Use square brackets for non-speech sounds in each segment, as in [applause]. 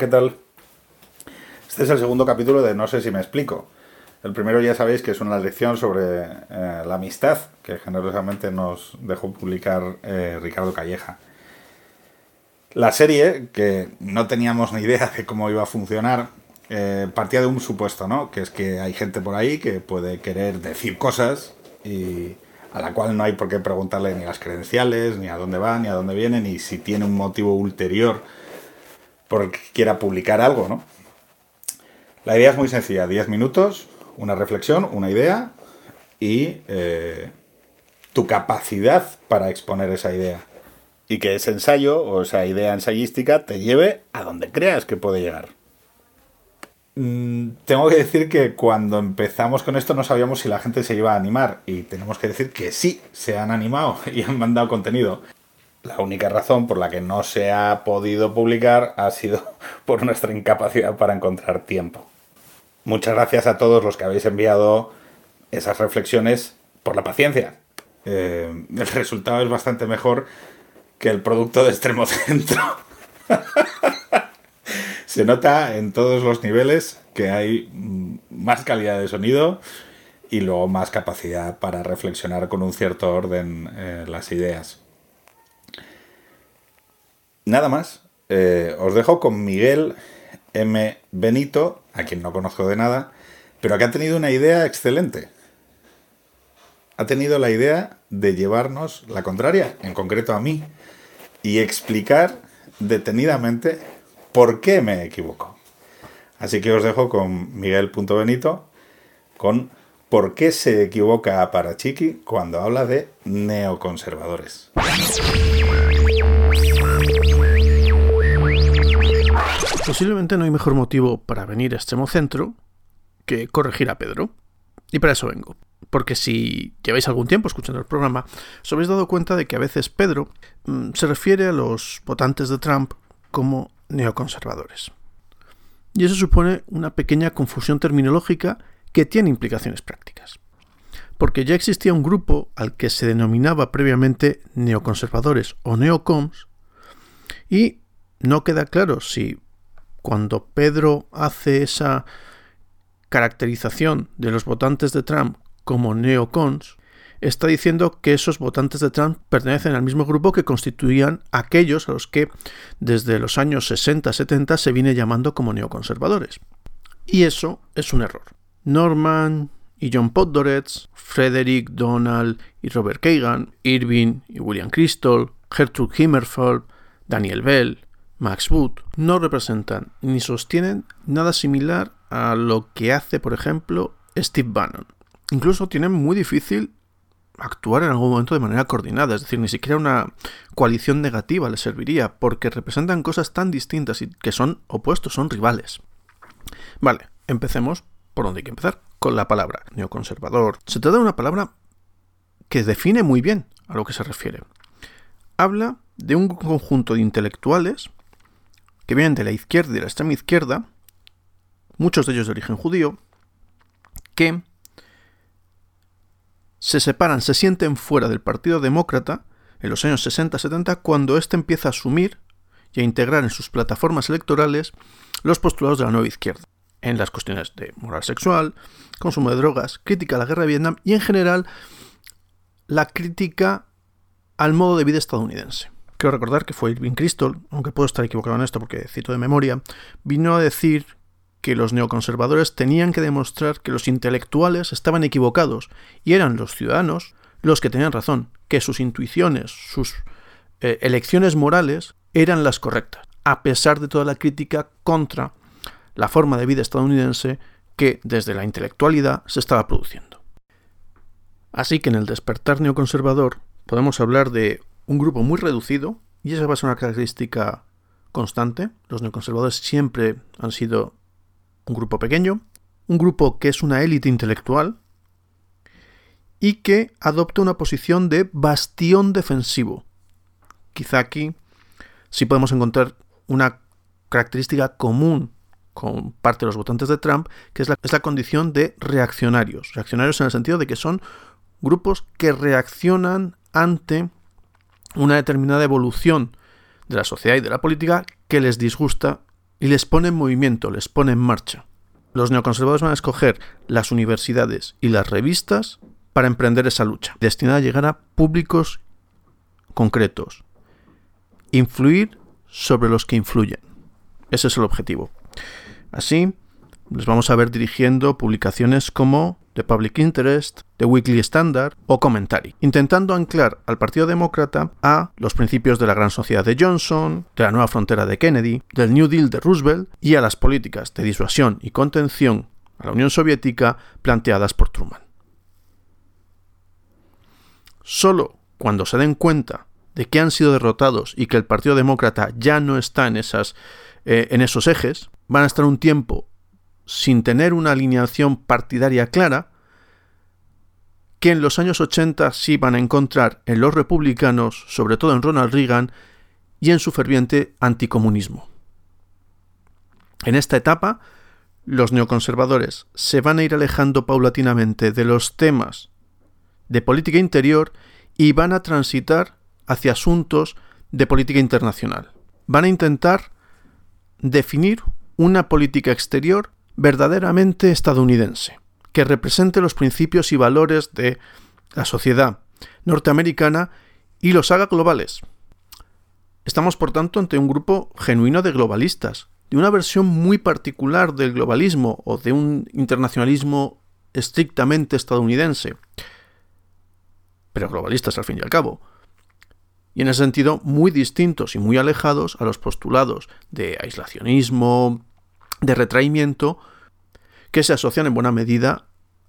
¿qué tal? Este es el segundo capítulo de No sé si me explico. El primero ya sabéis que es una lección sobre eh, la amistad que generosamente nos dejó publicar eh, Ricardo Calleja. La serie, que no teníamos ni idea de cómo iba a funcionar, eh, partía de un supuesto, ¿no? Que es que hay gente por ahí que puede querer decir cosas y a la cual no hay por qué preguntarle ni las credenciales, ni a dónde va, ni a dónde viene, ni si tiene un motivo ulterior por el que quiera publicar algo, ¿no? La idea es muy sencilla, 10 minutos, una reflexión, una idea y eh, tu capacidad para exponer esa idea. Y que ese ensayo o esa idea ensayística te lleve a donde creas que puede llegar. Mm, tengo que decir que cuando empezamos con esto no sabíamos si la gente se iba a animar y tenemos que decir que sí, se han animado [laughs] y han mandado contenido. La única razón por la que no se ha podido publicar ha sido [laughs] por nuestra incapacidad para encontrar tiempo. Muchas gracias a todos los que habéis enviado esas reflexiones por la paciencia. Eh, el resultado es bastante mejor que el producto de extremo centro. [laughs] Se nota en todos los niveles que hay más calidad de sonido y luego más capacidad para reflexionar con un cierto orden eh, las ideas. Nada más, eh, os dejo con Miguel M. Benito, a quien no conozco de nada, pero que ha tenido una idea excelente. Ha tenido la idea de llevarnos la contraria, en concreto a mí, y explicar detenidamente por qué me equivoco. Así que os dejo con Miguel.benito con por qué se equivoca para Chiqui cuando habla de neoconservadores. Posiblemente no hay mejor motivo para venir a Extremo Centro que corregir a Pedro. Y para eso vengo. Porque si lleváis algún tiempo escuchando el programa, os habéis dado cuenta de que a veces Pedro mm, se refiere a los votantes de Trump como neoconservadores. Y eso supone una pequeña confusión terminológica que tiene implicaciones prácticas. Porque ya existía un grupo al que se denominaba previamente neoconservadores o neocons, y no queda claro si cuando Pedro hace esa caracterización de los votantes de Trump como neocons, está diciendo que esos votantes de Trump pertenecen al mismo grupo que constituían aquellos a los que desde los años 60-70 se viene llamando como neoconservadores. Y eso es un error. Norman y John Podhoretz, Frederick Donald y Robert Kagan, Irving y William Crystal, Gertrude Himmerfeld, Daniel Bell, Max Wood no representan ni sostienen nada similar a lo que hace, por ejemplo, Steve Bannon. Incluso tienen muy difícil actuar en algún momento de manera coordinada, es decir, ni siquiera una coalición negativa les serviría, porque representan cosas tan distintas y que son opuestos, son rivales. Vale, empecemos por donde hay que empezar, con la palabra neoconservador. Se trata de una palabra que define muy bien a lo que se refiere. Habla de un conjunto de intelectuales que vienen de la izquierda y de la extrema izquierda, muchos de ellos de origen judío, que se separan, se sienten fuera del Partido Demócrata en los años 60-70 cuando éste empieza a asumir y a integrar en sus plataformas electorales los postulados de la nueva izquierda, en las cuestiones de moral sexual, consumo de drogas, crítica a la guerra de Vietnam y en general la crítica al modo de vida estadounidense. Quiero recordar que fue Irving Kristol, aunque puedo estar equivocado en esto porque cito de memoria, vino a decir que los neoconservadores tenían que demostrar que los intelectuales estaban equivocados y eran los ciudadanos los que tenían razón, que sus intuiciones, sus eh, elecciones morales eran las correctas, a pesar de toda la crítica contra la forma de vida estadounidense que desde la intelectualidad se estaba produciendo. Así que en el despertar neoconservador podemos hablar de un grupo muy reducido, y esa va a ser una característica constante. Los neoconservadores siempre han sido un grupo pequeño, un grupo que es una élite intelectual y que adopta una posición de bastión defensivo. Quizá aquí sí podemos encontrar una característica común con parte de los votantes de Trump, que es la, es la condición de reaccionarios. Reaccionarios en el sentido de que son grupos que reaccionan ante una determinada evolución de la sociedad y de la política que les disgusta y les pone en movimiento, les pone en marcha. Los neoconservadores van a escoger las universidades y las revistas para emprender esa lucha, destinada a llegar a públicos concretos, influir sobre los que influyen. Ese es el objetivo. Así, les vamos a ver dirigiendo publicaciones como The Public Interest, The Weekly Standard o Commentary, intentando anclar al Partido Demócrata a los principios de la Gran Sociedad de Johnson, de la nueva frontera de Kennedy, del New Deal de Roosevelt y a las políticas de disuasión y contención a la Unión Soviética planteadas por Truman. Solo cuando se den cuenta de que han sido derrotados y que el Partido Demócrata ya no está en, esas, eh, en esos ejes, van a estar un tiempo sin tener una alineación partidaria clara, que en los años 80 sí van a encontrar en los republicanos, sobre todo en Ronald Reagan, y en su ferviente anticomunismo. En esta etapa, los neoconservadores se van a ir alejando paulatinamente de los temas de política interior y van a transitar hacia asuntos de política internacional. Van a intentar definir una política exterior verdaderamente estadounidense, que represente los principios y valores de la sociedad norteamericana y los haga globales. Estamos, por tanto, ante un grupo genuino de globalistas, de una versión muy particular del globalismo o de un internacionalismo estrictamente estadounidense, pero globalistas al fin y al cabo, y en ese sentido muy distintos y muy alejados a los postulados de aislacionismo, de retraimiento, que se asocian en buena medida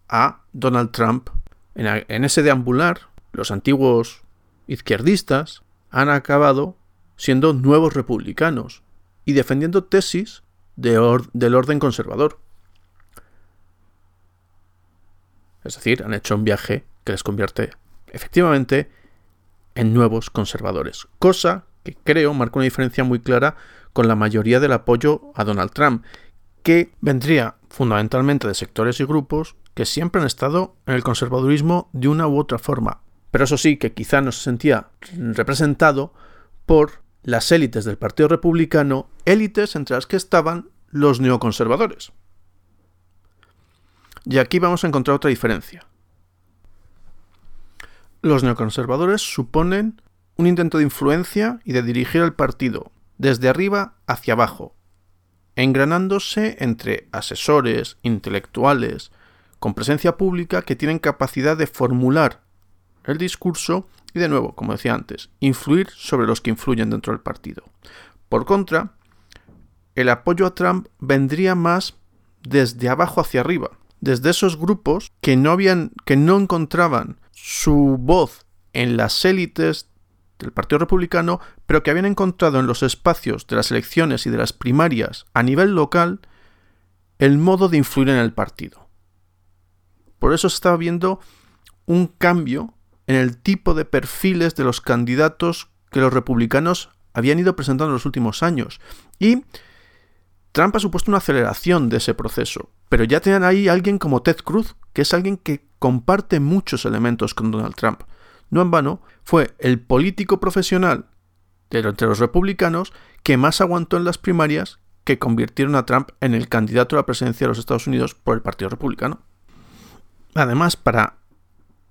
a Donald Trump. En, ese deambular, los antiguos izquierdistas han acabado siendo nuevos republicanos y defendiendo tesis del orden conservador. Es decir, han hecho un viaje que les convierte efectivamente en nuevos conservadores, cosa que creo marca una diferencia muy clara con la mayoría del apoyo a Donald Trump, que vendría fundamentalmente de sectores y grupos que siempre han estado en el conservadurismo de una u otra forma, pero eso sí que quizá no se sentía representado por las élites del Partido Republicano, élites entre las que estaban los neoconservadores. Y aquí vamos a encontrar otra diferencia. Los neoconservadores suponen un intento de influencia y de dirigir el partido desde arriba hacia abajo, engranándose entre asesores, intelectuales, con presencia pública que tienen capacidad de formular el discurso y, de nuevo, como decía antes, influir sobre los que influyen dentro del partido. Por contra, el apoyo a Trump vendría más desde abajo hacia arriba, desde esos grupos que no habían que no encontraban su voz en las élites del Partido Republicano, pero que habían encontrado en los espacios de las elecciones y de las primarias a nivel local el modo de influir en el partido. Por eso se estaba viendo un cambio en el tipo de perfiles de los candidatos que los republicanos habían ido presentando en los últimos años. Y Trump ha supuesto una aceleración de ese proceso. Pero ya tenían ahí alguien como Ted Cruz, que es alguien que comparte muchos elementos con Donald Trump. No en vano, fue el político profesional de entre los republicanos que más aguantó en las primarias que convirtieron a Trump en el candidato a la presidencia de los Estados Unidos por el Partido Republicano. Además, para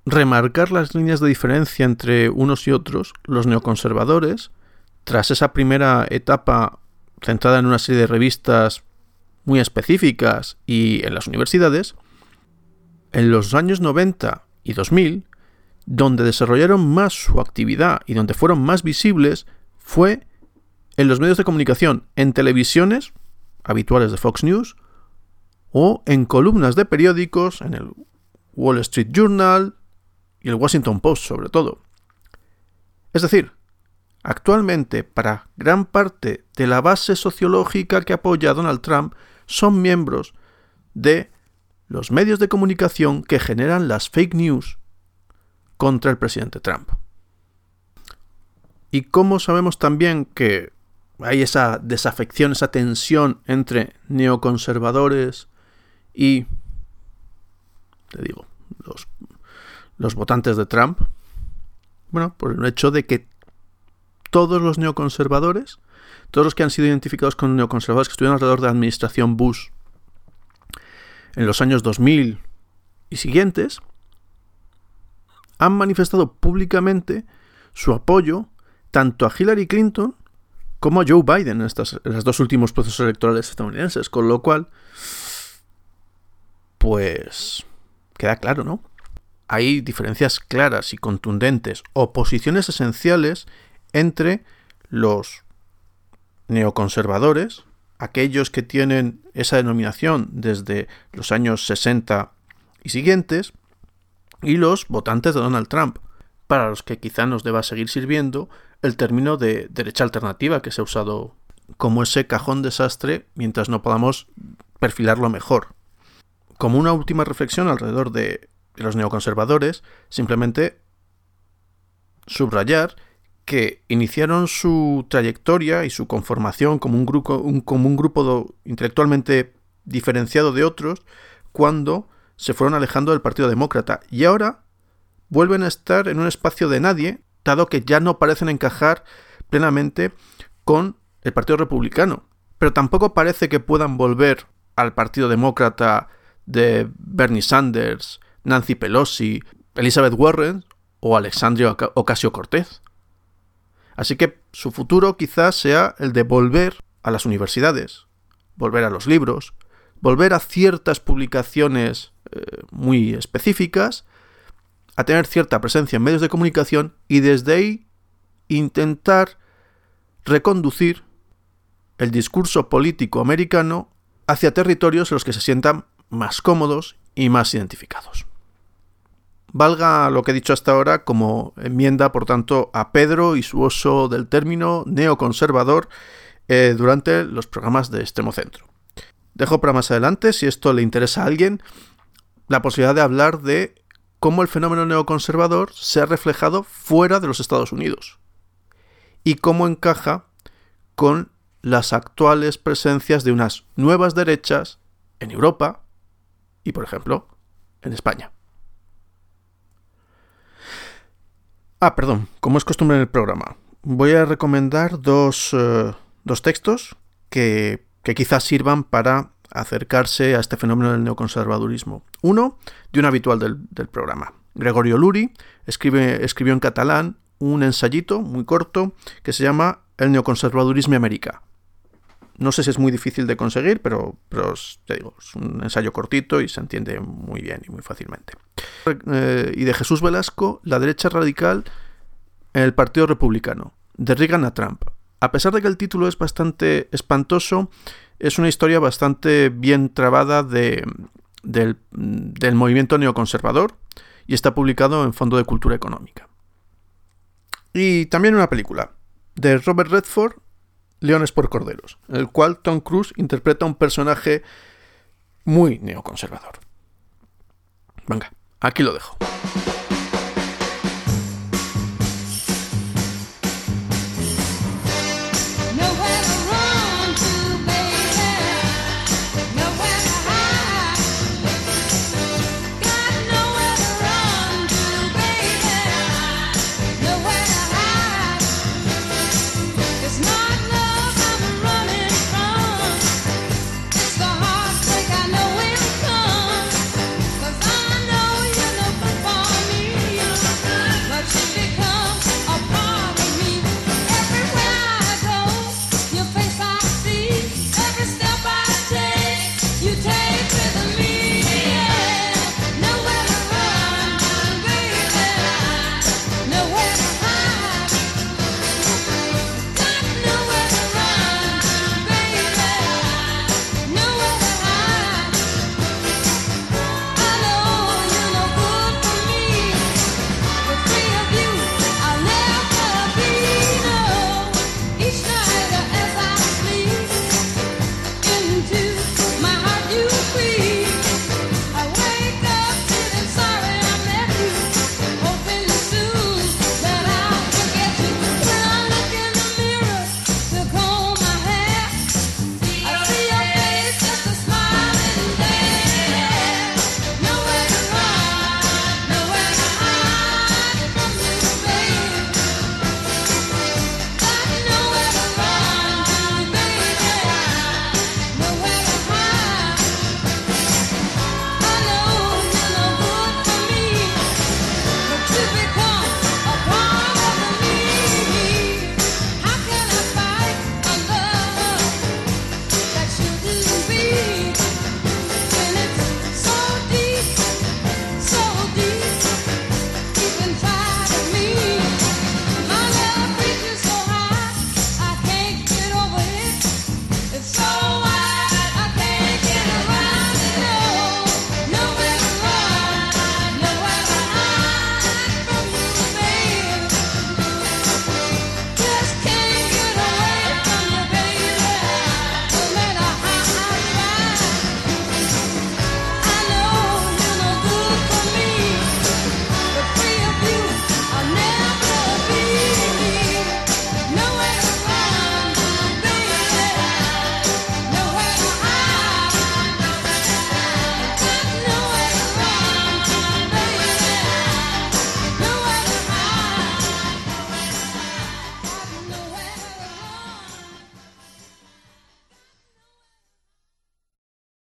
remarcar las líneas de diferencia entre unos y otros, los neoconservadores, tras esa primera etapa centrada en una serie de revistas muy específicas y en las universidades, en los años 90 y 2000, donde desarrollaron más su actividad y donde fueron más visibles fue en los medios de comunicación, en televisiones habituales de Fox News o en columnas de periódicos, en el Wall Street Journal y el Washington Post sobre todo. Es decir, actualmente para gran parte de la base sociológica que apoya a Donald Trump son miembros de los medios de comunicación que generan las fake news contra el presidente Trump. ¿Y cómo sabemos también que hay esa desafección, esa tensión entre neoconservadores y, te digo, los, los votantes de Trump? Bueno, por el hecho de que todos los neoconservadores todos los que han sido identificados con neoconservadores que estuvieron alrededor de la administración Bush en los años 2000 y siguientes, han manifestado públicamente su apoyo tanto a Hillary Clinton como a Joe Biden en, los dos últimos procesos electorales estadounidenses, con lo cual, pues, queda claro, ¿no? Hay diferencias claras y contundentes, oposiciones esenciales entre los neoconservadores, aquellos que tienen esa denominación desde los años 60 y siguientes, y los votantes de Donald Trump, para los que quizá nos deba seguir sirviendo el término de derecha alternativa que se ha usado como ese cajón desastre mientras no podamos perfilarlo mejor. Como una última reflexión alrededor de los neoconservadores, simplemente subrayar que iniciaron su trayectoria y su conformación como un grupo, como un grupo intelectualmente diferenciado de otros cuando se fueron alejando del Partido Demócrata y ahora vuelven a estar en un espacio de nadie, dado que ya no parecen encajar plenamente con el Partido Republicano. Pero tampoco parece que puedan volver al Partido Demócrata de Bernie Sanders, Nancy Pelosi, Elizabeth Warren o Alexandria Ocasio Cortez. Así que su futuro quizás sea el de volver a las universidades, volver a los libros, volver a ciertas publicaciones eh, muy específicas, a tener cierta presencia en medios de comunicación y desde ahí intentar reconducir el discurso político americano hacia territorios en los que se sientan más cómodos y más identificados valga lo que he dicho hasta ahora como enmienda, por tanto, a Pedro y su uso del término neoconservador eh, durante los programas de extremo centro. Dejo para más adelante, si esto le interesa a alguien, la posibilidad de hablar de cómo el fenómeno neoconservador se ha reflejado fuera de los Estados Unidos y cómo encaja con las actuales presencias de unas nuevas derechas en Europa y, por ejemplo, en España. Ah, perdón, como es costumbre en el programa, voy a recomendar dos, eh, textos que, quizás sirvan para acercarse a este fenómeno del neoconservadurismo. Uno, de un habitual del, programa. Gregorio Luri escribe, escribió en catalán un ensayito muy corto que se llama El neoconservadurismo América. No sé si es muy difícil de conseguir, pero, te digo, es un ensayo cortito y se entiende muy bien y muy fácilmente. Eh, y de Jesús Velasco, la derecha radical en el Partido Republicano, de Reagan a Trump. A pesar de que el título es bastante espantoso, es una historia bastante bien trabada de, del, del movimiento neoconservador y está publicado en Fondo de Cultura Económica. Y también una película de Robert Redford Leones por Corderos, en el cual Tom Cruise interpreta un personaje muy neoconservador. Venga, aquí lo dejo.